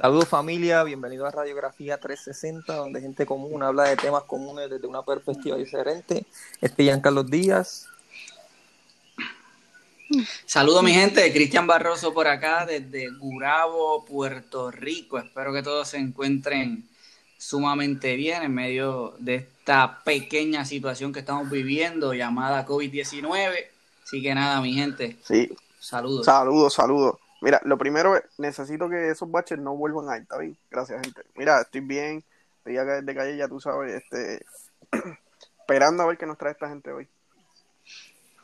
Saludos familia, bienvenido a Radiografía 360, donde gente común habla de temas comunes desde una perspectiva diferente. Este es Carlos Díaz. Saludos mi gente, Cristian Barroso por acá desde Gurabo, Puerto Rico. Espero que todos se encuentren sumamente bien en medio de esta pequeña situación que estamos viviendo llamada COVID-19. Así que nada, mi gente. Sí. Saludos. Saludos, saludos. Mira, lo primero es, necesito que esos baches no vuelvan a ir, ¿está bien? Gracias, gente. Mira, estoy bien, estoy acá desde calle, ya tú sabes, este, esperando a ver qué nos trae esta gente hoy.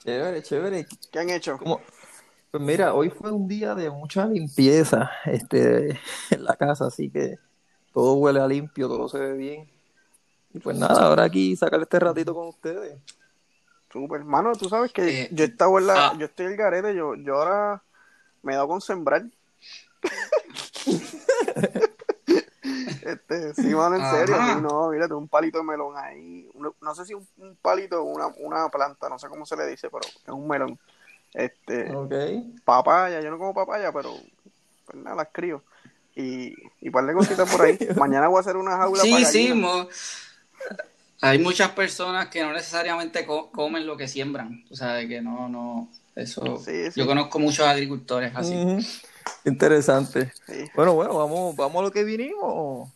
Chévere, chévere. ¿Qué han hecho? Pues mira, hoy fue un día de mucha limpieza este, en la casa, así que todo huele a limpio, todo se ve bien. Y pues nada, ahora aquí sacar este ratito con ustedes. Super, hermano, tú sabes que eh, yo estaba en la, ah. yo estoy el garete, yo, yo ahora me he dado con sembrar. este, sí, mano, en serio. no, mírate, un palito de melón ahí. No, sé si un, palito o una, una, planta, no sé cómo se le dice, pero es un melón. Este, papaya, yo no como papaya, pero pues nada, las crío. Y, y par de cositas por ahí. Mañana voy a hacer una jaula sí, Sí, hay muchas personas que no necesariamente comen lo que siembran. O sea, de que no, no, eso, yo conozco muchos agricultores así. Interesante. Bueno, bueno, vamos, vamos a lo que vinimos.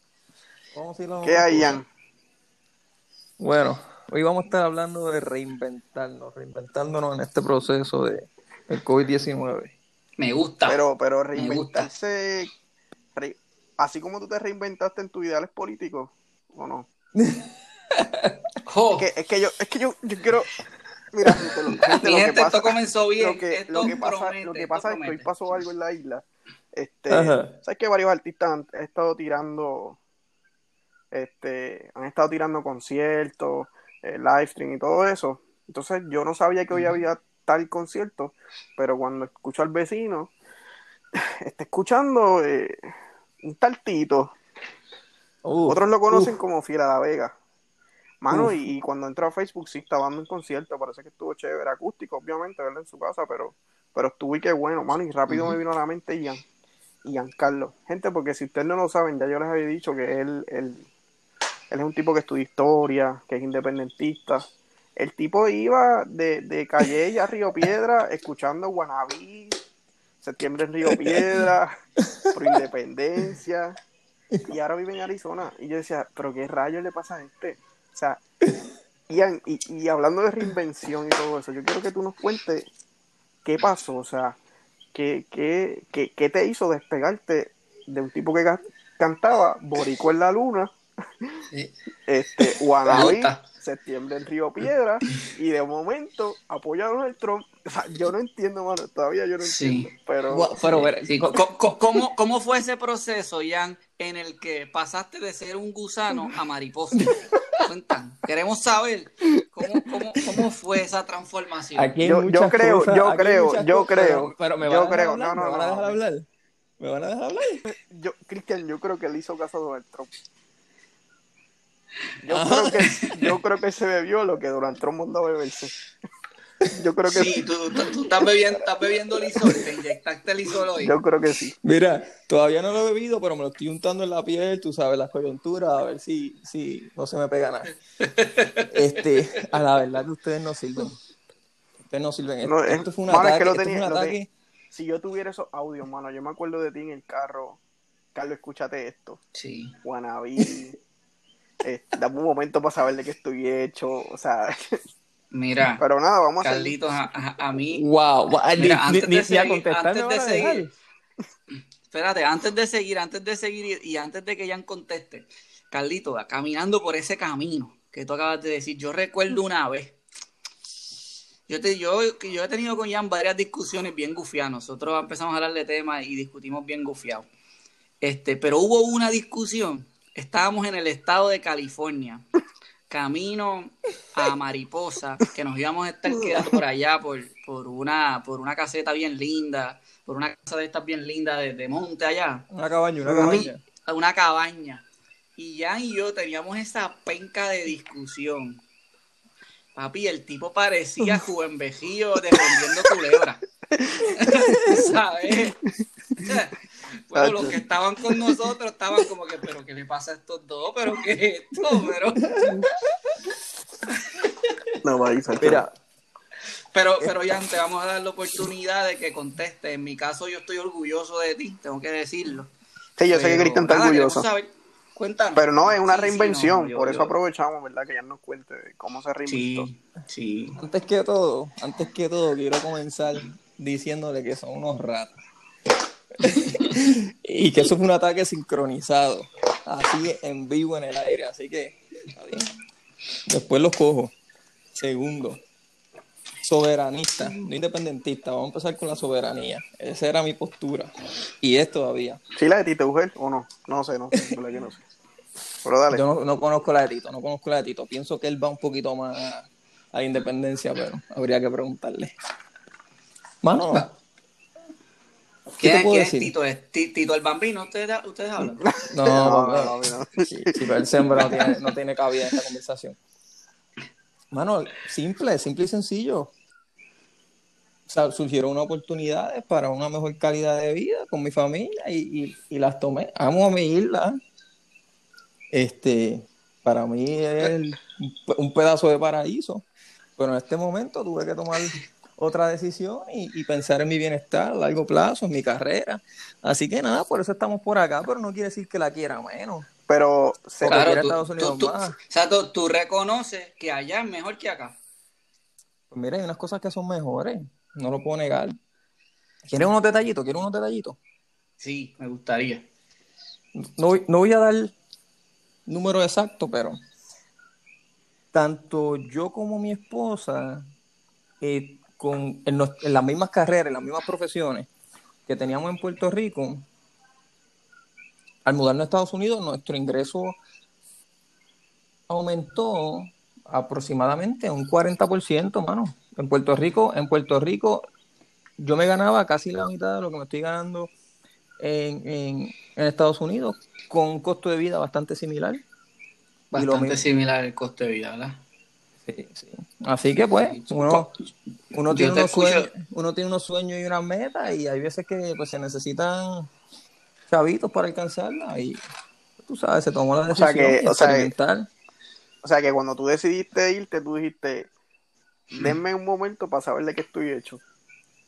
Vamos a ¿Qué hay, Ian? Bueno, hoy vamos a estar hablando de reinventarnos, reinventándonos en este proceso de el COVID-19. Me gusta. Pero, pero reinventarse, así como tú te reinventaste en tus ideales políticos, ¿o no? es, que, es que yo, es que yo, yo quiero, Mira, lo, que pasa, esto comenzó bien. Lo que, lo que pasa, lo que pasa es que hoy pasó algo en la isla. Este, sabes que varios artistas han, estado tirando, este, han estado tirando conciertos, eh, live stream y todo eso. Entonces yo no sabía que hoy había tal concierto, pero cuando escucho al vecino, está escuchando eh, un tal Tito. Otros lo conocen como Fiera La Vega. Mano, y, cuando entró a Facebook sí estaba dando un concierto, parece que estuvo chévere, acústico, obviamente, verlo en su casa, pero, pero estuvo y qué bueno, mano, y rápido me vino a la mente Ian, Ian Carlos. Gente, porque si ustedes no lo saben, ya yo les había dicho que él, él, él es un tipo que estudia historia, que es independentista. El tipo iba de, de Calle a Río Piedra escuchando Guanabí, Septiembre en Río Piedra, por Independencia, y ahora vive en Arizona. Y yo decía, pero qué rayos le pasa a este o sea, y, y, hablando de reinvención y todo eso, yo quiero que tú nos cuentes qué pasó, o sea, qué, qué, qué, te hizo despegarte de un tipo que cantaba Borico en la Luna, este, Guanabí, septiembre en Río Piedra, y de momento apoyaron el Trump. O sea, yo no entiendo, mano, todavía yo no entiendo. Pero, pero ¿cómo, ¿cómo, fue ese proceso, Jan, en el que pasaste de ser un gusano a mariposa? Queremos saber cómo, cómo, cómo, fue esa transformación. yo, yo, creo, yo creo, yo creo, pero, me van yo a creo, no, no, ¿me van a dejar hablar? ¿Me van a dejar hablar? Yo, Cristian, yo creo que él hizo caso a Donald Trump. Yo creo, que, yo creo que se bebió lo que Donald Trump mandó a beberse. Yo creo que sí. Tú, tú, estás, bebiendo, estás bebiendo lisol, te inyectaste lisol hoy. Yo creo que sí. Mira, todavía no lo he bebido, pero me lo estoy untando en la piel, tú sabes, las coyunturas, a ver si, si no se me pega nada. Este, a la verdad que ustedes no sirven. Ustedes no sirven. Esto, esto fue un ataque. lo tenía, Si yo tuviera esos audios, mano, yo me acuerdo de ti en el carro. Carlos, escúchate esto. Sí. Juanaví. Eh, dame un momento para saber de qué estoy hecho. O sea, Mira, pero nada, vamos a Carlitos, a, a, mí. Wow, mira, antes de seguir, antes de seguir espérate, antes de seguir, antes de seguir y, antes de que Jan conteste, Carlitos, caminando por ese camino que tú acabas de decir, yo recuerdo una vez. Yo, te, yo, yo he tenido con Jan varias discusiones bien gufiadas. Nosotros empezamos a hablar de temas y discutimos bien gufiados. Este, pero hubo una discusión. Estábamos en el estado de California camino a Mariposa, que nos íbamos a estar quedando por allá por, por, una, por una caseta bien linda, por una casa de estas bien linda de, monte allá. Una cabaña, una cabaña. Una cabaña. Y ya y yo teníamos esa penca de discusión. Papi, el tipo parecía Juven Vejío defendiendo culebra. ¿Sabes? Pero los que estaban con nosotros estaban como que, pero ¿qué le pasa a estos dos? ¿Pero qué es esto? Pero... No, va a Mira, pero, pero ya te vamos a dar la oportunidad de que conteste. En mi caso, yo estoy orgulloso de ti, tengo que decirlo. Sí, yo sé que Cristian está orgulloso. Cuéntanos. Pero no, es una reinvención, por eso aprovechamos, ¿verdad? Que ya nos cuente cómo se reinventó. Sí, sí. Antes que todo, antes que todo, quiero comenzar diciéndole que son unos ratos. y que eso fue un ataque sincronizado, así en vivo en el aire, así que, está bien. Después los cojo. Segundo, soberanista, no independentista. Vamos a empezar con la soberanía. Esa era mi postura. Y es todavía. ¿Sí la de Tito Ugel o no? No sé, no sé. no sé. Pero dale. Yo no, conozco la de Tito, no conozco la de Tito. Pienso que él va un poquito más a la independencia, pero habría que preguntarle. Mano. ¿Qué, ¿Qué, ¿qué es Tito? ¿Es Tito el Bambino? ¿Ustedes, ustedes hablan? No, no, no. no, Sí, pero el sembra no tiene, no tiene cabida en esta conversación. Mano, simple, simple y sencillo surgieron unas oportunidades para una mejor calidad de vida con mi familia y, las tomé. Amo a mi isla. Este, para mí es un pedazo de paraíso. Pero en este momento tuve que tomar otra decisión y, pensar en mi bienestar a largo plazo, en mi carrera. Así que nada, por eso estamos por acá, pero no quiere decir que la quiera menos. Pero claro, Estados Unidos tú, más. O sea, tú reconoces que allá es mejor que acá. Pues mira, hay unas cosas que son mejores no lo puedo negar. ¿Quieres unos detallitos? ¿Quieres unos detallitos? Sí, me gustaría. No, voy a dar número exacto, pero tanto yo como mi esposa, eh, con, en, las mismas carreras, en las mismas profesiones que teníamos en Puerto Rico, al mudarnos a Estados Unidos, nuestro ingreso aumentó aproximadamente un 40%, mano en Puerto Rico, en Puerto Rico, yo me ganaba casi la mitad de lo que me estoy ganando en, Estados Unidos, con un costo de vida bastante similar. Bastante similar el costo de vida, ¿verdad? Sí, sí. Así que pues, uno, uno, tiene unos sueños, uno tiene unos sueños y unas metas y hay veces que pues se necesitan chavitos para alcanzarla y tú sabes, se tomó la decisión o sea que, o sea que cuando tú decidiste irte, tú dijiste, denme un momento para saber de qué estoy hecho.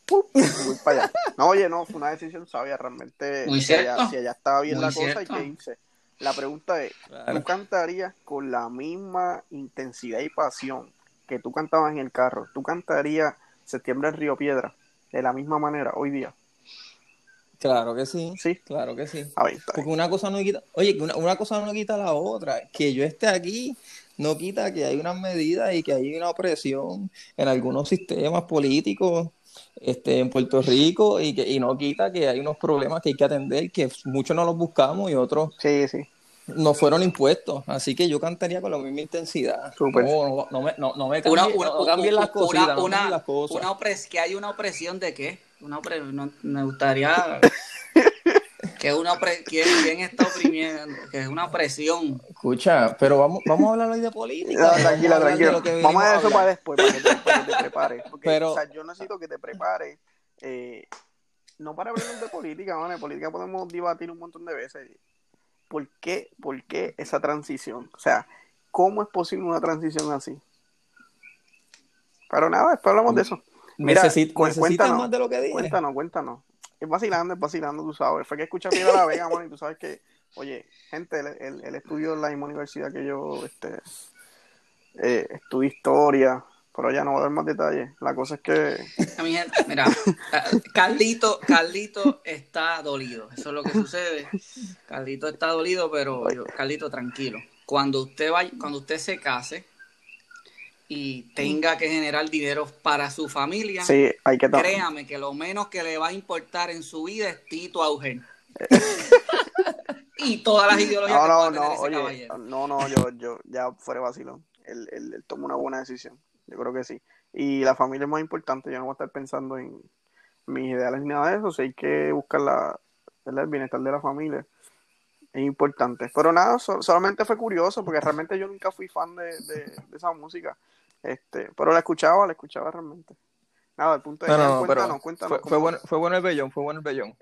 Voy para allá. No, oye, no, fue una decisión sabia realmente. si, allá, estaba bien la cosa y qué hice. La pregunta es, ¿tú cantarías con la misma intensidad y pasión que tú cantabas en el carro? ¿Tú cantarías Septiembre en Río Piedra de la misma manera hoy día? Claro que sí. Sí. Claro que sí. Porque una cosa no quita, oye, una, una cosa no quita la otra. Que yo esté aquí no quita que hay unas medidas y que hay una opresión en algunos sistemas políticos este, en Puerto Rico y, que, y no quita que hay unos problemas que hay que atender, que muchos no los buscamos y otros sí, sí. No fueron impuestos. Así que yo cantaría con la misma intensidad. No, no, me, no, me cambien, las cosas. Una, que hay una opresión de qué? Una me gustaría que una ¿quién, está oprimiendo? Que es una opresión. Escucha, pero vamos, vamos a hablar hoy de política. No, tranquila, tranquila. Vamos a ver eso para después, para que te, prepares. Porque, pero, o sea, yo necesito que te prepares. Eh, no para hablar de política, ¿no? de política podemos debatir un montón de veces. ¿Por qué, ¿Por qué esa transición? O sea, ¿cómo es posible una transición así? Pero nada, después hablamos de eso. Mira, cuéntanos, más de lo que dije. Cuéntanos, cuéntanos es vacilando, es vacilando, tú sabes. Fue que escuché a la Vega, mano, y tú sabes que, oye, gente, él, estudió en la misma universidad que yo, este, eh, estudié historia, pero ya no voy a dar más detalles. La cosa es que. Mi gente, mira, Carlito, Carlito está dolido. Eso es lo que sucede. Carlito está dolido, pero Carlito, tranquilo. Cuando usted vaya, cuando usted se case, y tenga que generar dinero para su familia, sí, hay que créame que lo menos que le va a importar en su vida es Tito Augen. y todas las ideologías no, que no, no, oye, No, no, yo, yo ya fuera vacilón. Él, él, tomó una buena decisión. Yo creo que sí. Y la familia es más importante. Yo no voy a estar pensando en mis ideales ni nada de eso. O hay que buscar la, el bienestar de la familia. Es importante. Pero nada, solamente fue curioso porque realmente yo nunca fui fan de, de esa música. Este, pero la escuchaba, la escuchaba realmente. Nada, el punto de no, cuéntanos, cuéntanos. Fue, bueno, fue bueno el bellón, fue bueno el bellón.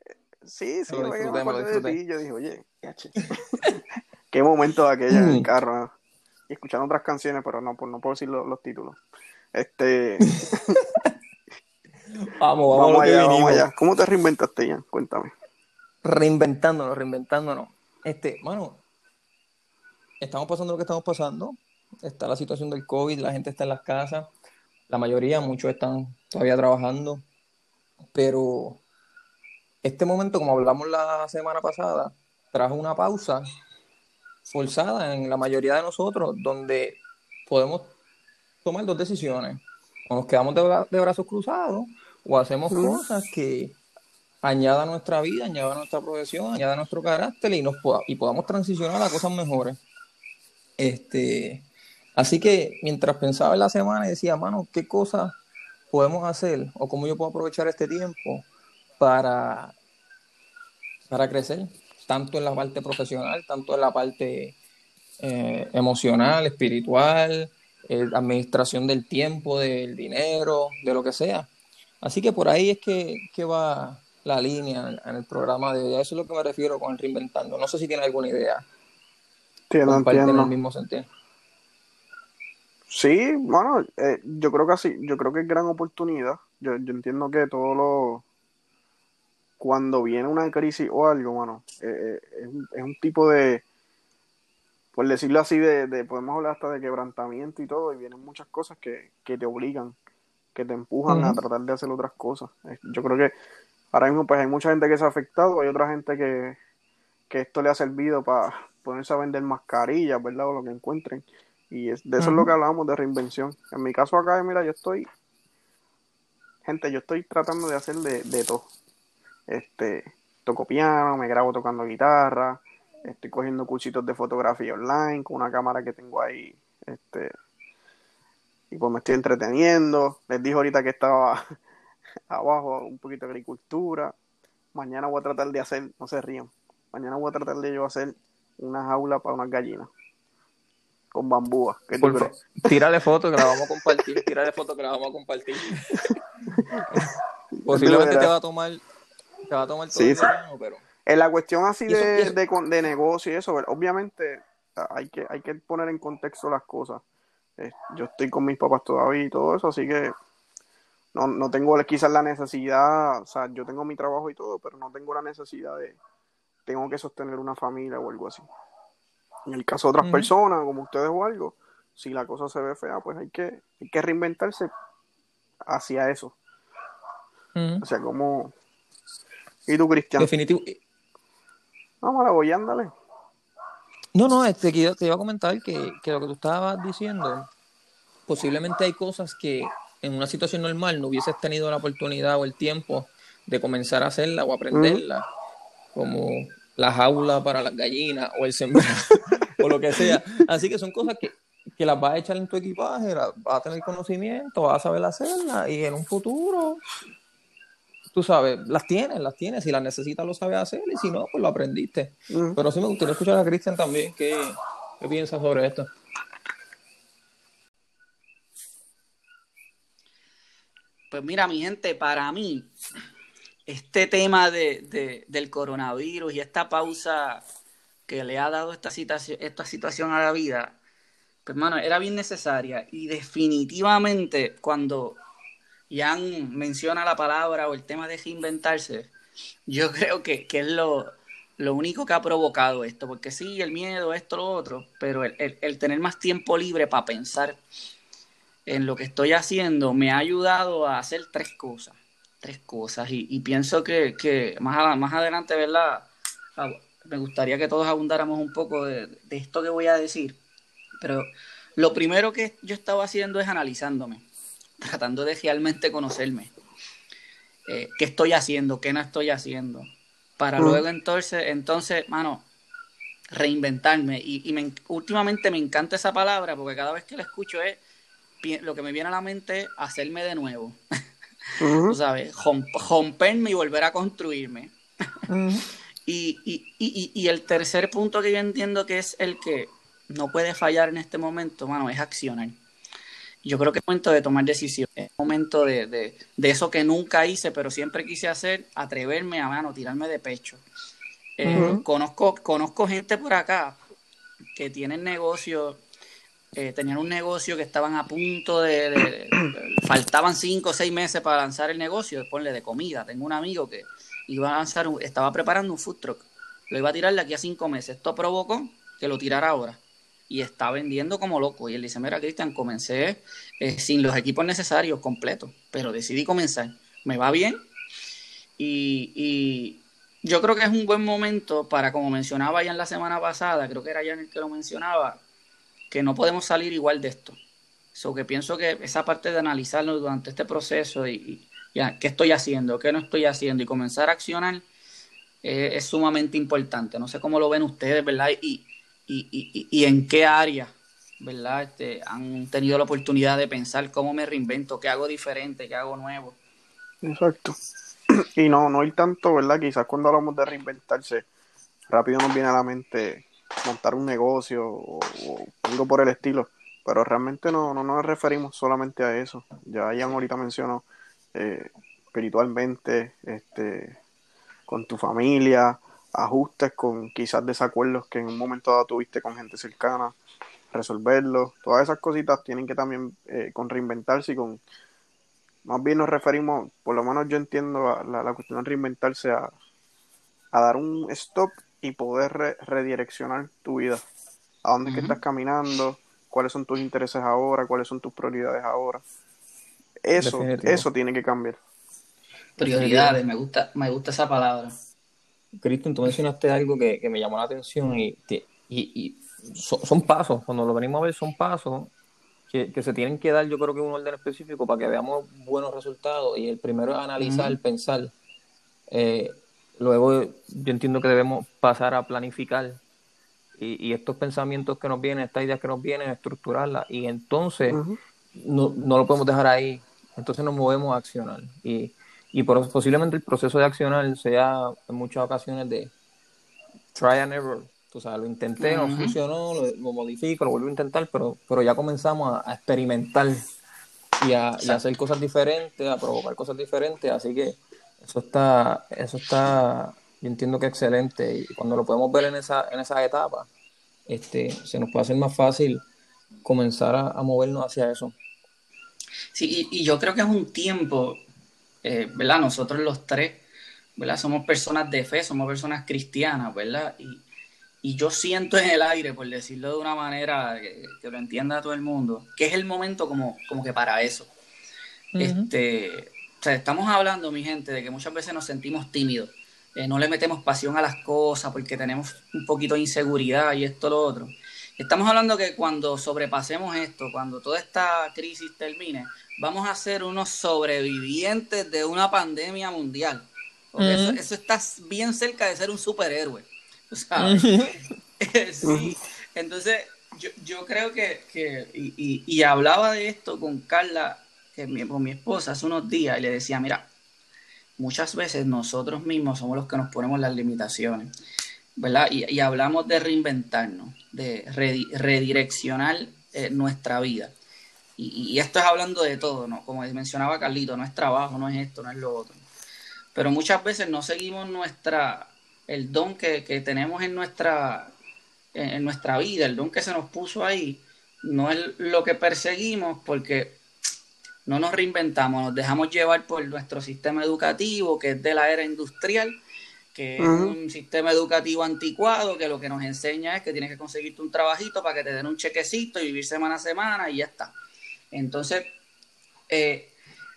Sí, sí, lo disfruté, me lo disfruté. yo dije, oye, qué momento de aquella en el carro. Y escuchando otras canciones, pero no, no puedo decir los, títulos. Este. vamos, vamos, allá, vamos allá. ¿Cómo te reinventaste, ya? Cuéntame. Reinventándonos, reinventándonos. Este, mano, estamos pasando lo que estamos pasando. Está la situación del COVID, la gente está en las casas. La mayoría, muchos están todavía trabajando. Pero este momento, como hablamos la semana pasada, trajo una pausa forzada en la mayoría de nosotros, donde podemos tomar dos decisiones. O nos quedamos de, brazos cruzados o hacemos cosas que añadan nuestra vida, añadan nuestra profesión, añadan nuestro carácter y, nos y podamos transicionar a cosas mejores. Este, así que mientras pensaba en la semana y decía, mano, ¿qué cosas podemos hacer o cómo yo puedo aprovechar este tiempo para, para crecer? Tanto en la parte profesional, tanto en la parte eh, emocional, espiritual, eh, administración del tiempo, del dinero, de lo que sea. Así que por ahí es que, va la línea en, el programa de hoy. eso es lo que me refiero con el reinventando. No sé si tiene alguna idea. Sí, no entiendo. en el mismo sentido. Sí, bueno, eh, yo creo que así, yo creo que es gran oportunidad. Yo, yo entiendo que todo lo cuando viene una crisis o algo, bueno, eh, eh, es, un tipo de, por decirlo así, de, podemos hablar hasta de quebrantamiento y todo, y vienen muchas cosas que, te obligan, que te empujan a tratar de hacer otras cosas. Yo creo que ahora mismo pues hay mucha gente que se ha afectado, hay otra gente que, esto le ha servido para ponerse a vender mascarillas, ¿verdad? O lo que encuentren. Y es, de eso es lo que hablábamos de reinvención. En mi caso acá, mira, yo estoy, gente, yo estoy tratando de hacer de, de todo este, toco piano, me grabo tocando guitarra, estoy cogiendo cursitos de fotografía online con una cámara que tengo ahí, este, y pues me estoy entreteniendo. Les dije ahorita que estaba abajo un poquito de agricultura. Mañana voy a tratar de hacer, no se rían, mañana voy a tratar de yo hacer una jaula para unas gallinas con bambúa. Tírale foto que la vamos a compartir, tírale foto que la vamos a compartir. Posiblemente te va a tomar va a tomar todo pero... En la cuestión así de, de, negocio y eso, obviamente hay que, hay que poner en contexto las cosas. Eh, yo estoy con mis papás todavía y todo eso, así que no, no tengo quizás la necesidad, o sea, yo tengo mi trabajo y todo, pero no tengo la necesidad de, tengo que sostener una familia o algo así. En el caso de otras personas, como ustedes o algo, si la cosa se ve fea, pues hay que, hay que reinventarse hacia eso. O sea, como, ¿Y tú, Cristian? Definitivo. Vamos a voy, ándale. No, no, este, te iba a comentar que, que lo que tú estabas diciendo, posiblemente hay cosas que en una situación normal no hubieses tenido la oportunidad o el tiempo de comenzar a hacerla o aprenderla, como la jaula para las gallinas o el sembrar o lo que sea. Así que son cosas que, que las vas a echar en tu equipaje, vas a tener conocimiento, vas a saber hacerla y en un futuro tú sabes, las tienes, las tienes, si las necesitas lo sabes hacer y si no, pues lo aprendiste. Pero sí me gustaría escuchar a Cristian también, ¿qué, qué piensas sobre esto? Pues mira, mi gente, para mí, este tema de, del coronavirus y esta pausa que le ha dado esta situación, esta situación a la vida, pues hermano, era bien necesaria. Y definitivamente cuando Jan menciona la palabra o el tema de reinventarse, yo creo que, es lo, único que ha provocado esto, porque sí, el miedo, esto, lo otro, pero el, tener más tiempo libre para pensar en lo que estoy haciendo me ha ayudado a hacer tres cosas, tres cosas, y, pienso que, más, más adelante, ¿verdad? Ah, me gustaría que todos abundáramos un poco de, de esto que voy a decir, pero lo primero que yo estaba haciendo es analizándome tratando de realmente conocerme. Eh, ¿Qué estoy haciendo? ¿Qué no estoy haciendo? Para luego entonces, entonces, mano, reinventarme. Y, me, últimamente me encanta esa palabra porque cada vez que la escucho es, lo que me viene a la mente es hacerme de nuevo. Tú sabes, romperme y volver a construirme. y, y, y, el tercer punto que yo entiendo que es el que no puede fallar en este momento, mano, es accionar Yo creo que es momento de tomar decisiones, es momento de, de, de, eso que nunca hice, pero siempre quise hacer, atreverme a mano, tirarme de pecho. Eh, conozco, conozco gente por acá que tienen negocios, eh, tenían un negocio que estaban a punto de, faltaban cinco o seis meses para lanzar el negocio, ponle de comida. Tengo un amigo que iba a lanzar, estaba preparando un food truck, lo iba a tirar de aquí a cinco meses. Esto provocó que lo tirara ahora y está vendiendo como loco. Y él dice, mira, Cristian, comencé eh, sin los equipos necesarios completos, pero decidí comenzar. Me va bien y, yo creo que es un buen momento para, como mencionaba ya en la semana pasada, creo que era ya en el que lo mencionaba, que no podemos salir igual de esto. So que pienso que esa parte de analizarlo durante este proceso y, ya, qué estoy haciendo, qué no estoy haciendo y comenzar a accionar eh, es sumamente importante. No sé cómo lo ven ustedes, ¿verdad? Y, y, y, en qué área, ¿verdad? Este, han tenido la oportunidad de pensar cómo me reinvento, qué hago diferente, qué hago nuevo. Exacto. Y no, no hay tanto, ¿verdad? Quizás cuando hablamos de reinventarse, rápido nos viene a la mente montar un negocio o, algo por el estilo, pero realmente no, no nos referimos solamente a eso. Ya Ian ahorita mencionó eh, espiritualmente, este, con tu familia, ajustes con quizás desacuerdos que en un momento dado tuviste con gente cercana, resolverlos, todas esas cositas tienen que también eh, con reinventarse y con, más bien nos referimos, por lo menos yo entiendo a la, cuestión de reinventarse a, dar un stop y poder redireccionar tu vida, a dónde que estás caminando, cuáles son tus intereses ahora, cuáles son tus prioridades ahora. Eso, eso tiene que cambiar. Prioridades, me gusta, me gusta esa palabra. Cristian, tú mencionaste algo que, me llamó la atención y, y, son, pasos, cuando lo venimos a ver son pasos que, se tienen que dar, yo creo que un orden específico para que veamos buenos resultados y el primero es analizar, pensar, eh, luego yo entiendo que debemos pasar a planificar y, estos pensamientos que nos vienen, estas ideas que nos vienen, estructurarlas y entonces no, no lo podemos dejar ahí, entonces nos movemos a accionar y y por, posiblemente el proceso de accionar sea en muchas ocasiones de try and error. O sea, lo intenté, no funcionó, lo, modifico, lo vuelvo a intentar, pero, pero ya comenzamos a, experimentar y a, hacer cosas diferentes, a provocar cosas diferentes. Así que eso está, eso está, yo entiendo que excelente. Y cuando lo podemos ver en esa, en esa etapa, este, se nos puede hacer más fácil comenzar a, movernos hacia eso. Sí, y, y, yo creo que es un tiempo eh, ¿verdad? Nosotros los tres, ¿verdad? Somos personas de fe, somos personas cristianas, ¿verdad? Y, yo siento en el aire, por decirlo de una manera que, lo entienda todo el mundo, que es el momento como, como que para eso. Este, o sea, estamos hablando, mi gente, de que muchas veces nos sentimos tímidos, eh, no le metemos pasión a las cosas porque tenemos un poquito de inseguridad y esto, lo otro. Estamos hablando que cuando sobrepasemos esto, cuando toda esta crisis termine, vamos a ser unos sobrevivientes de una pandemia mundial. eso, está bien cerca de ser un superhéroe. sí. Entonces, yo, creo que, y, hablaba de esto con Carla, que mi, con mi esposa, hace unos días, y le decía, mira, muchas veces nosotros mismos somos los que nos ponemos las limitaciones, ¿verdad? Y, hablamos de reinventarnos, de redireccionar eh, nuestra vida. Y, esto es hablando de todo, ¿no? Como mencionaba Carlito, no es trabajo, no es esto, no es lo otro. Pero muchas veces no seguimos nuestra, el don que, tenemos en nuestra, en, nuestra vida, el don que se nos puso ahí, no es lo que perseguimos porque no nos reinventamos, nos dejamos llevar por nuestro sistema educativo, que es de la era industrial, que es un sistema educativo anticuado, que lo que nos enseña es que tienes que conseguirte un trabajito para que te den un chequecito y vivir semana a semana y ya está. Entonces, eh,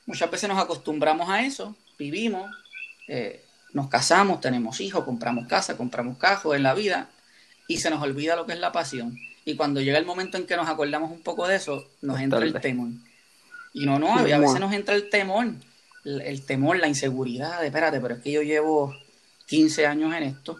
muchas veces nos acostumbramos a eso, vivimos, eh, nos casamos, tenemos hijos, compramos casa, compramos cajos en la vida y se nos olvida lo que es la pasión. Y cuando llega el momento en que nos acordamos un poco de eso, nos entra el temor. Y no, no, a veces nos entra el temor, el, temor, la inseguridad de, espérate, pero es que yo llevo 15 años en esto,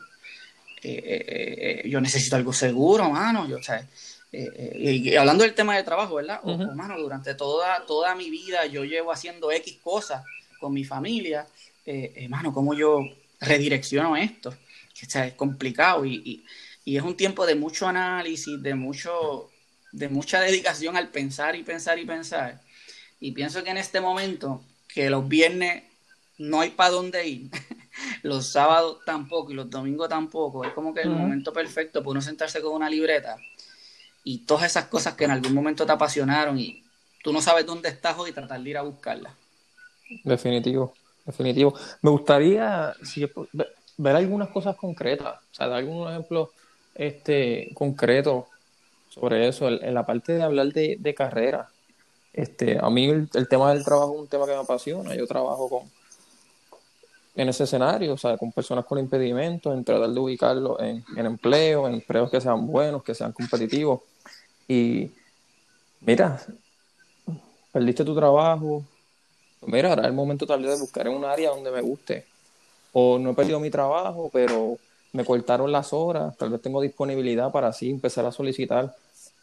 eh, yo necesito algo seguro, mano, yo, o sea, y hablando del tema de trabajo, ¿verdad? O, durante toda, toda mi vida yo llevo haciendo X cosas con mi familia, eh, hermano, ¿cómo yo redirecciono esto? Que es complicado y, y, es un tiempo de mucho análisis, de mucho de mucha dedicación al pensar y pensar y pensar. Y pienso que en este momento, que los viernes no hay para dónde ir, los sábados tampoco y los domingos tampoco, es como que el momento perfecto para uno sentarse con una libreta y todas esas cosas que en algún momento te apasionaron y tú no sabes dónde estás hoy tratar de ir a buscarlas. Definitivo, definitivo. Me gustaría ver algunas cosas concretas, o sea, dar algún ejemplo este, concreto sobre eso, en la parte de hablar de, de carrera. Este, a mí el, tema del trabajo es un tema que me apasiona. Yo trabajo con en ese escenario, o sea, con personas con impedimentos, en tratar de ubicarlos en, en empleo, en empleos que sean buenos, que sean competitivos. Y mira, perdiste tu trabajo, mira, ahora es el momento tal vez de buscar en un área donde me guste. O no he perdido mi trabajo, pero me cortaron las horas, tal vez tengo disponibilidad para así empezar a solicitar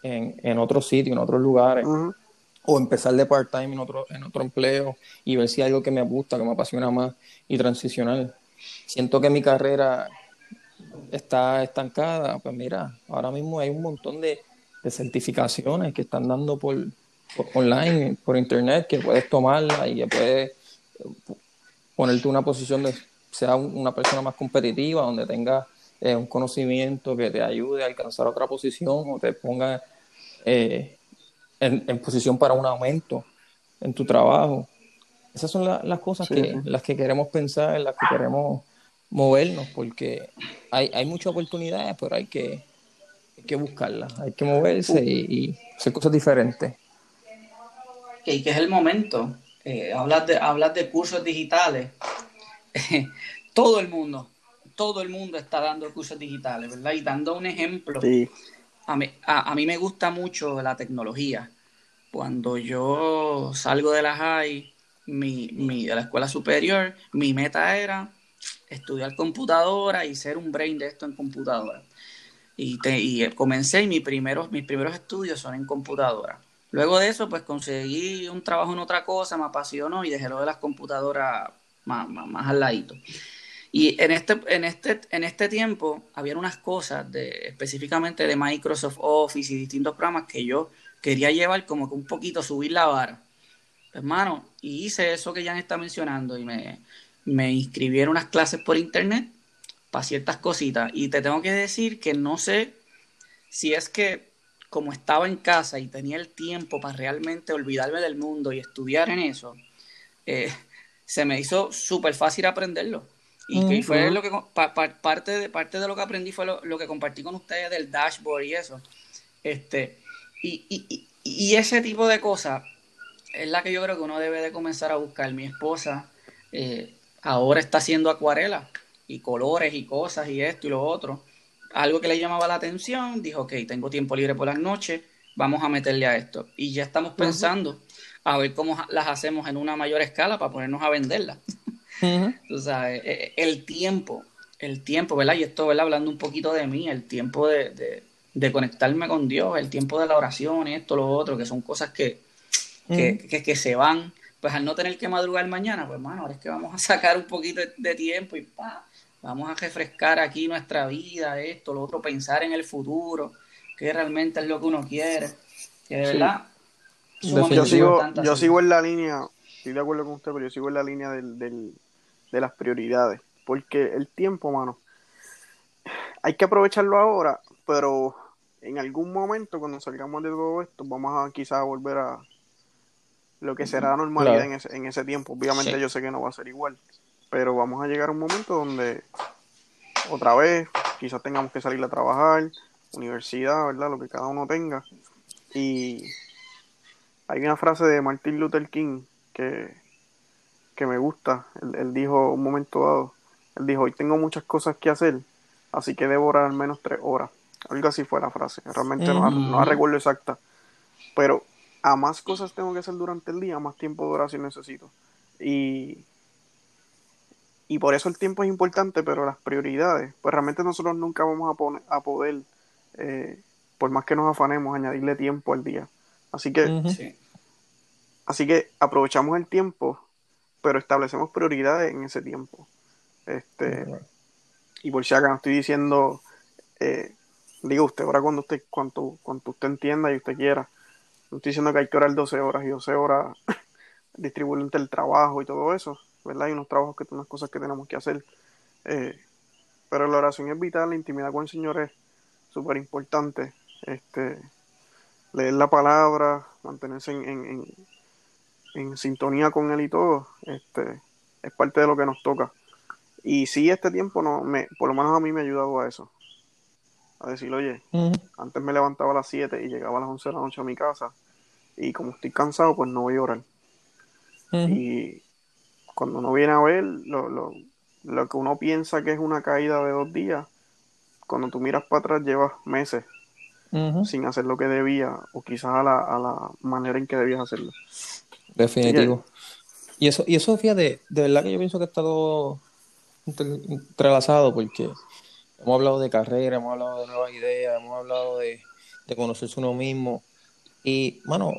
en, en otros sitios, en otros lugares. O empezar de part-time en otro, en otro empleo y ver si hay algo que me gusta, que me apasiona más y transicionar. Siento que mi carrera está estancada. Pues mira, ahora mismo hay un montón de, de certificaciones que están dando por, online, por internet, que puedes tomarla y que puedes ponerte una posición de sea una persona más competitiva, donde tenga eh, un conocimiento que te ayude a alcanzar otra posición o te ponga eh, en, posición para un aumento en tu trabajo. Esas son las cosas que, las que queremos pensar, en las que queremos movernos, porque hay, hay muchas oportunidades, pero hay que, hay que buscarlas, hay que moverse y, hacer cosas diferentes. Y que es el momento. Eh, hablas, de, hablas de cursos digitales. todo el mundo, todo el mundo está dando cursos digitales, ¿verdad? Y dando un ejemplo. A, mí, a, mí me gusta mucho la tecnología. Cuando yo salgo de la high, mi, mi, de la escuela superior, mi meta era estudiar computadora y ser un brain de esto en computadora. Y, te, y comencé mis primeros, mis primeros estudios son en computadora. Luego de eso, pues conseguí un trabajo en otra cosa, me apasionó y dejé lo de las computadoras más, al ladito. Y en este, en este, en este tiempo había unas cosas de, específicamente de Microsoft Office y distintos programas que yo quería llevar como que un poquito subir la vara. Hermano, y hice eso que ya está mencionando y me, me inscribí unas clases por internet para ciertas cositas. Y te tengo que decir que no sé si es que como estaba en casa y tenía el tiempo para realmente olvidarme del mundo y estudiar en eso, eh, se me hizo súper fácil aprenderlo. Y que fue lo que parte, de, parte de lo que aprendí fue lo, que compartí con ustedes del dashboard y eso. Este, y, y, y, ese tipo de cosas es la que yo creo que uno debe de comenzar a buscar. Mi esposa eh, ahora está haciendo acuarela y colores y cosas y esto y lo otro. Algo que le llamaba la atención, dijo, ok, tengo tiempo libre por las noches, vamos a meterle a esto. Y ya estamos pensando a ver cómo las hacemos en una mayor escala para ponernos a venderlas. Tú sabes, e, e, el tiempo, el tiempo, ¿verdad? Y esto, ¿verdad? Hablando un poquito de mí, el tiempo de, de, conectarme con Dios, el tiempo de la oración, esto, lo otro, que son cosas que, que, que, se van. Pues al no tener que madrugar mañana, pues, bueno, ahora es que vamos a sacar un poquito de, tiempo y pa, vamos a refrescar aquí nuestra vida, esto, lo otro, pensar en el futuro, que realmente es lo que uno quiere. Que de verdad, yo sigo, yo sigo en la línea, estoy de acuerdo con usted, pero yo sigo en la línea del, del, de las prioridades. Porque el tiempo, mano, hay que aprovecharlo ahora, pero en algún momento, cuando salgamos de todo esto, vamos a quizás volver a lo que será normalidad en, ese, en ese tiempo. Obviamente yo sé que no va a ser igual, pero vamos a llegar a un momento donde otra vez quizás tengamos que salir a trabajar, universidad, ¿verdad? Lo que cada uno tenga. Y hay una frase de Martin Luther King que, que me gusta. Él, dijo un momento dado, él dijo, hoy tengo muchas cosas que hacer, así que debo orar al menos tres horas. Algo así fue la frase. Realmente no, no la recuerdo exacta. Pero a más cosas tengo que hacer durante el día, más tiempo de oración necesito. Y, y por eso el tiempo es importante, pero las prioridades, pues realmente nosotros nunca vamos a, poner, a poder, eh, por más que nos afanemos, añadirle tiempo al día. Así que, así que aprovechamos el tiempo, pero establecemos prioridades en ese tiempo. Este, y por si acá no estoy diciendo eh, diga usted, ahora cuando usted, cuando, cuando usted entienda y usted quiera. No estoy diciendo que hay que orar 12 horas y 12 horas distribuir entre el trabajo y todo eso, ¿verdad? Hay unos trabajos que unas cosas que tenemos que hacer. Eh, pero la oración es vital, la intimidad con el Señor es súper importante. Este, leer la palabra, mantenerse en, en, en, sintonía con Él y todo, este, es parte de lo que nos toca. Y sí, este tiempo, no me, por lo menos a mí me ha ayudado a eso. A decir, oye, antes me levantaba a las 7 y llegaba a las 11 de la noche a mi casa. Y como estoy cansado, pues no voy a orar. Y cuando uno viene a ver lo, lo, lo que uno piensa que es una caída de dos días, cuando tú miras para atrás llevas meses sin hacer lo que debía o quizás a la, a la manera en que debías hacerlo. Definitivo. Y eso, y eso, fíjate, de verdad que yo pienso que está todo entrelazado porque hemos hablado de carrera, hemos hablado de nuevas ideas, hemos hablado de, de conocerse uno mismo. Y, mano,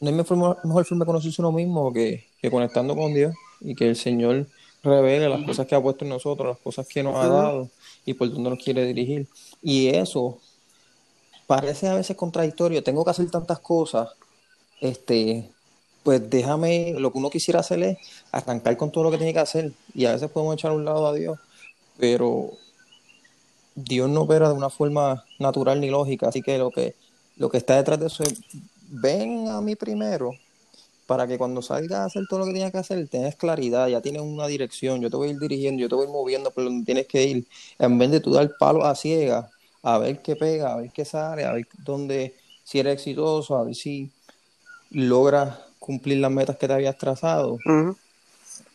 no hay mejor, mejor forma de conocerse uno mismo que, que conectando con Dios y que el Señor revele las cosas que ha puesto en nosotros, las cosas que nos ha dado y por dónde nos quiere dirigir. Y eso parece a veces contradictorio. Tengo que hacer tantas cosas, este, pues déjame, lo que uno quisiera hacer es arrancar con todo lo que tiene que hacer. Y a veces podemos echar a un lado a Dios, pero Dios no opera de una forma natural ni lógica. Así que lo que, lo que está detrás de eso es, ven a mí primero para que cuando salgas a hacer todo lo que tienes que hacer, tengas claridad, ya tienes una dirección, yo te voy a ir dirigiendo, yo te voy a ir moviendo por donde tienes que ir, en vez de tú dar palo a ciegas, a ver qué pega, a ver qué sale, a ver dónde, si eres exitoso, a ver si logras cumplir las metas que te habías trazado.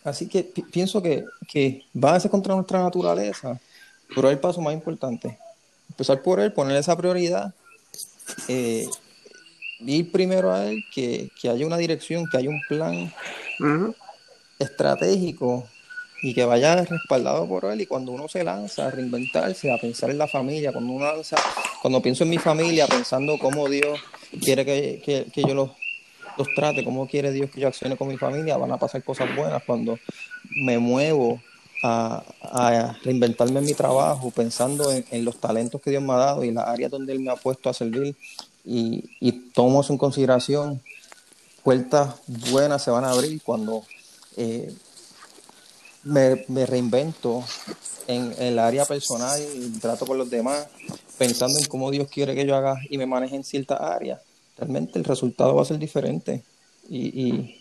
Así que pienso que, que va a ser contra nuestra naturaleza, pero el paso más importante. Empezar por él, poner esa prioridad. Eh, ir primero a él, que, haya una dirección, que haya un plan estratégico y que vaya respaldado por él. Y cuando uno se lanza a reinventarse, a pensar en la familia, cuando uno lanza, cuando pienso en mi familia, pensando cómo Dios quiere que, yo los, los trate, cómo quiere Dios que yo accione con mi familia, van a pasar cosas buenas cuando me muevo a, reinventarme en mi trabajo, pensando en, los talentos que Dios me ha dado y las áreas donde Él me ha puesto a servir y, y tomo en consideración, puertas buenas se van a abrir cuando eh, me, reinvento en, el área personal y trato con los demás, pensando en cómo Dios quiere que yo haga y me maneje en ciertas áreas. Realmente el resultado va a ser diferente. Y,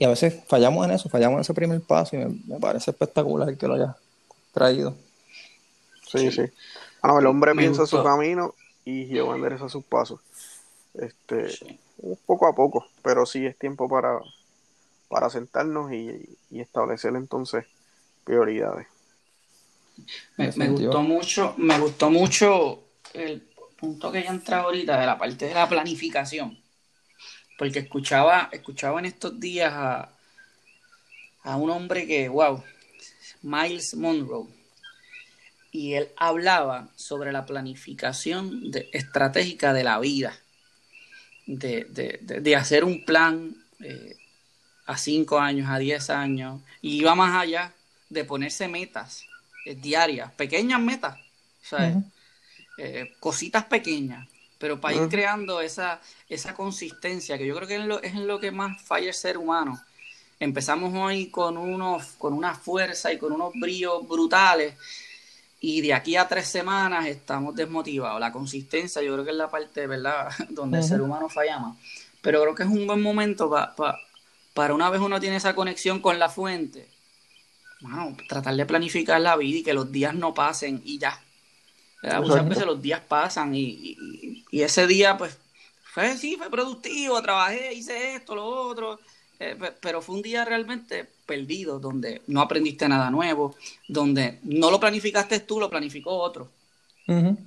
a veces fallamos en eso, fallamos en ese primer paso y me, parece espectacular que lo haya traído. Sí, sí. Ah, el hombre piensa su camino y Jehová endereza sus pasos. Este, poco a poco, pero sí es tiempo para, para sentarnos y, establecer entonces prioridades. Me, gustó mucho, me gustó mucho el punto que ya entra ahorita de la parte de la planificación. Porque escuchaba, escuchaba en estos días a, a un hombre que, wow, Miles Monroe y él hablaba sobre la planificación estratégica de la vida, de, hacer un plan eh, a cinco años, a diez años, y iba más allá de ponerse metas eh, diarias, pequeñas metas, eh, cositas pequeñas, pero para ir creando esa, esa consistencia, que yo creo que es, lo, es en lo que más falla el ser humano. Empezamos hoy con, unos, con una fuerza y con unos brillos brutales, y de aquí a tres semanas estamos desmotivados. La consistencia yo creo que es la parte, ¿verdad?, donde el ser humano falla más. Pero creo que es un buen momento para una vez uno tiene esa conexión con la fuente, bueno, tratar de planificar la vida y que los días no pasen y ya. Muchas veces los días pasan y, y, ese día, pues, fue, sí, fue productivo, trabajé, hice esto, lo otro, eh, pero fue un día realmente perdido, donde no aprendiste nada nuevo, donde no lo planificaste tú, lo planificó otro.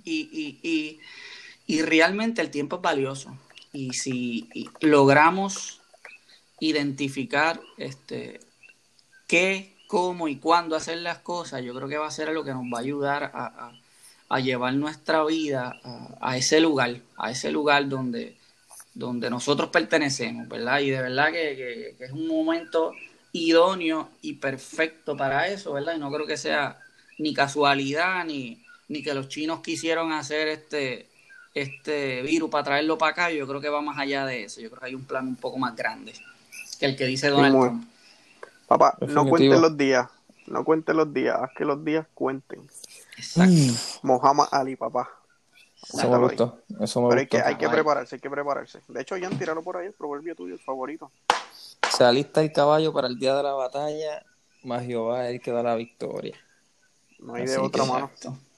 y, realmente el tiempo es valioso. Y si logramos identificar este, qué, cómo y cuándo hacer las cosas, yo creo que va a ser lo que nos va a ayudar a, llevar nuestra vida a, ese lugar, a ese lugar donde, donde nosotros pertenecemos, ¿verdad? Y de verdad que, es un momento idóneo y perfecto para eso, ¿verdad? Y no creo que sea ni casualidad ni, ni que los chinos quisieron hacer este, este virus para traerlo para acá. Yo creo que va más allá de eso. Yo creo que hay un plan un poco más grande que el que dice Donald Trump. Papá, no cuenten los días. No cuenten los días. Haz que los días cuenten. Mm. Mohamed Ali, papá. Eso me gustó. Eso me Pero hay que, hay que prepararse, hay que prepararse. De hecho, ya han tirado por ahí el proverbio tuyo, el favorito. Se alista el caballo para el día de la batalla, más Jehová es el que da la victoria. No hay de otra mano.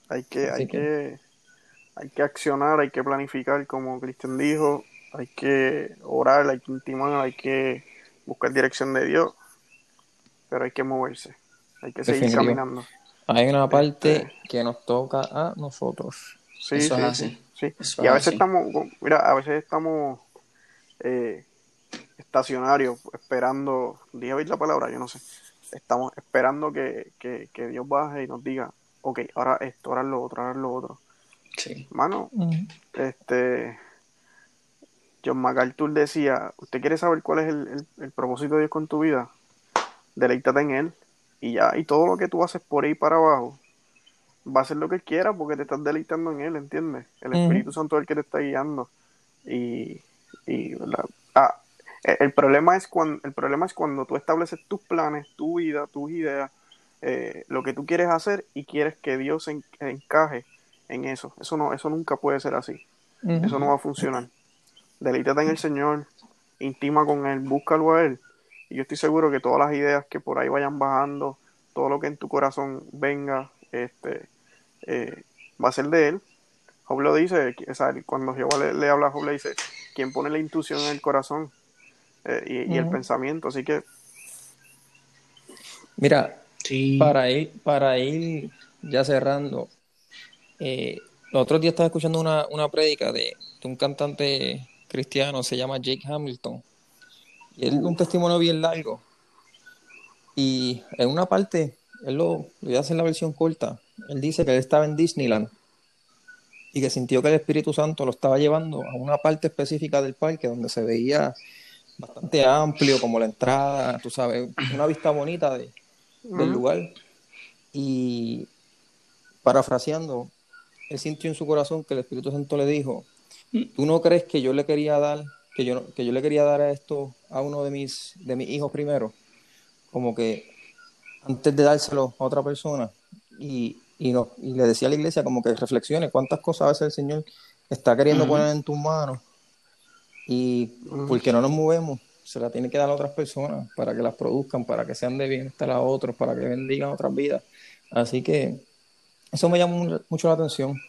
Hay que, hay que, hay que accionar, hay que planificar, como Cristian dijo, hay que orar, hay que intimar, hay que buscar dirección de Dios, pero hay que moverse, hay que seguir caminando. Hay una parte este, que nos toca a nosotros. Sí, sí, sí, Y a veces estamos, mira, a veces estamos eh, estacionarios esperando, dije oír la palabra, yo no sé, estamos esperando que, que, que, Dios baje y nos diga, ok, ahora esto, ahora lo otro, ahora lo otro. Sí. Mano, este, John MacArthur decía, ¿usted quiere saber cuál es el, el, propósito de Dios con tu vida? Deleítate en Él y ya, y todo lo que tú haces por ahí para abajo, va a ser lo que quiera porque te estás deleitando en Él, ¿entiendes? El Espíritu Santo es el que te está guiando. Y, y ah, el, problema es cuando, el problema es cuando tú estableces tus planes, tu vida, tus ideas, eh, lo que tú quieres hacer y quieres que Dios encaje en eso. Eso no, eso nunca puede ser así. Eso no va a funcionar. Deleítate en el Señor, intima con Él, búscalo a Él. Y yo estoy seguro que todas las ideas que por ahí vayan bajando, todo lo que en tu corazón venga, este, eh, va a ser de Él. Job lo dice, cuando Jehová le, habla a Job, le dice, ¿quién pone la intuición en el corazón eh, y, el pensamiento? Así que... Mira, para, ir, para ir ya cerrando, eh, el otro día estaba escuchando una, una prédica de, un cantante cristiano, se llama Jake Hamilton. Y él un testimonio bien largo. Y en una parte, él lo, lo voy a hacer la versión corta, él dice que él estaba en Disneyland y que sintió que el Espíritu Santo lo estaba llevando a una parte específica del parque donde se veía bastante amplio, como la entrada, tú sabes, una vista bonita de, del lugar. Y parafraseando, él sintió en su corazón que el Espíritu Santo le dijo, ¿tú no crees que yo le quería dar, que yo, que yo le quería dar a esto a uno de mis, de mis hijos primero? Como que antes de dárselo a otra persona. Y, y, no, y le decía a la iglesia como que reflexione cuántas cosas a veces el Señor está queriendo poner en tus manos y porque no nos movemos, se la tiene que dar a otras personas para que las produzcan, para que sean de bienestar a otros, para que bendigan otras vidas. Así que eso me llama mucho la atención.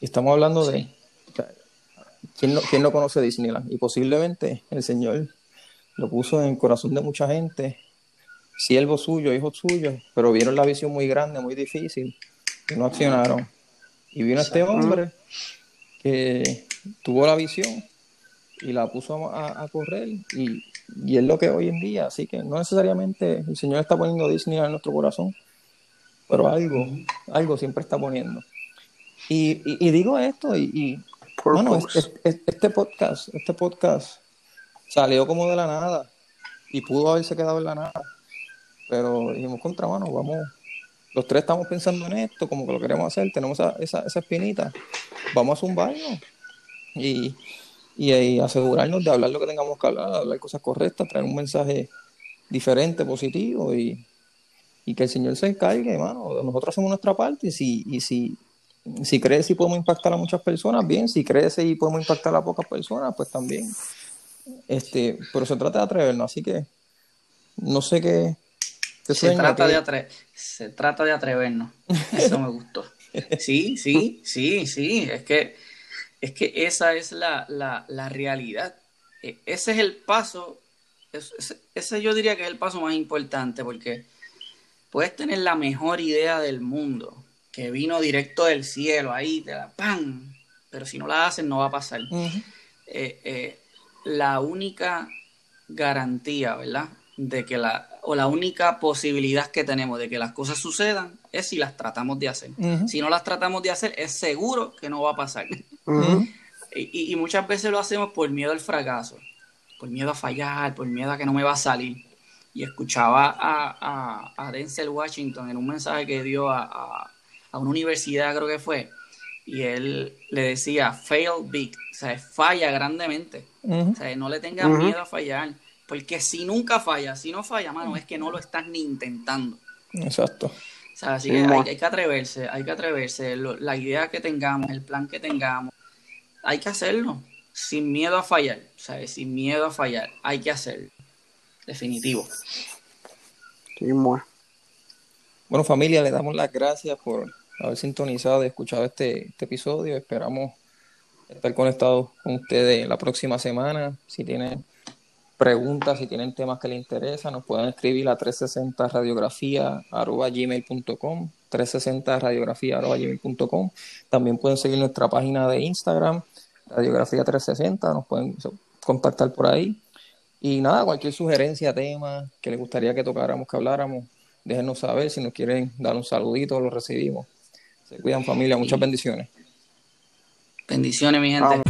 Y estamos hablando de ¿quién no, ¿quién no conoce Disneyland? Y posiblemente el Señor lo puso en el corazón de mucha gente, siervo suyo, hijo suyo, pero vieron la visión muy grande, muy difícil no accionaron. Y vino este hombre que tuvo la visión y la puso a, correr y, y, es lo que hoy en día. Así que no necesariamente el Señor está poniendo Disney en nuestro corazón, pero algo, algo siempre está poniendo. Y, y, digo esto y, bueno, este podcast, este podcast salió como de la nada y pudo haberse quedado en la nada. Pero dijimos contra mano, vamos, los tres estamos pensando en esto, como que lo queremos hacer, tenemos esa, esa, espinita, vamos a zumbarnos y, y, asegurarnos de hablar lo que tengamos que hablar, hablar cosas correctas, traer un mensaje diferente, positivo y, que el Señor se encargue, hermano. Nosotros hacemos nuestra parte y si, y si, si crees si podemos impactar a muchas personas, bien, si crees y podemos impactar a pocas personas, pues también. Este, pero se trata de atrevernos, así que no sé qué, se trata, de se trata de atrevernos. Eso me gustó. Sí, sí, sí, sí. Es que, es que esa es la, realidad. E, ese es el paso. Ese, yo diría que es el paso más importante porque puedes tener la mejor idea del mundo que vino directo del cielo, ahí te la pan, pero si no la haces no va a pasar. Eh, eh, la única garantía, ¿verdad? De que la, o la única posibilidad que tenemos de que las cosas sucedan es si las tratamos de hacer. Si no las tratamos de hacer, es seguro que no va a pasar. y, muchas veces lo hacemos por miedo al fracaso, por miedo a fallar, por miedo a que no me va a salir. Y escuchaba a, a, Denzel Washington en un mensaje que dio a, a una universidad, creo que fue, y él le decía, fail big, o sea, falla grandemente, o sea, no le tengas miedo a fallar, porque si nunca falla, si no falla, mano, es que no lo estás ni intentando. Exacto. O sea, así que hay, que atreverse, hay que atreverse, la idea que tengamos, el plan que tengamos, hay que hacerlo, sin miedo a fallar, ¿sabes? Sin miedo a fallar, hay que hacerlo, definitivo. Sí, bueno, familia, le damos las gracias por haber sintonizado y escuchado este, este episodio. Esperamos estar conectados con ustedes la próxima semana. Si tienen preguntas, si tienen temas que les interesan, nos pueden escribir a 360 radiografía.gmail.com 360 radiografía.gmail.com También pueden seguir nuestra página de Instagram, Radiografía 360, nos pueden contactar por ahí. Y nada, cualquier sugerencia, tema que les gustaría que tocáramos, que habláramos, déjenos saber. Si nos quieren dar un saludito, lo recibimos. Se cuidan familia, muchas bendiciones. Bendiciones, mi gente.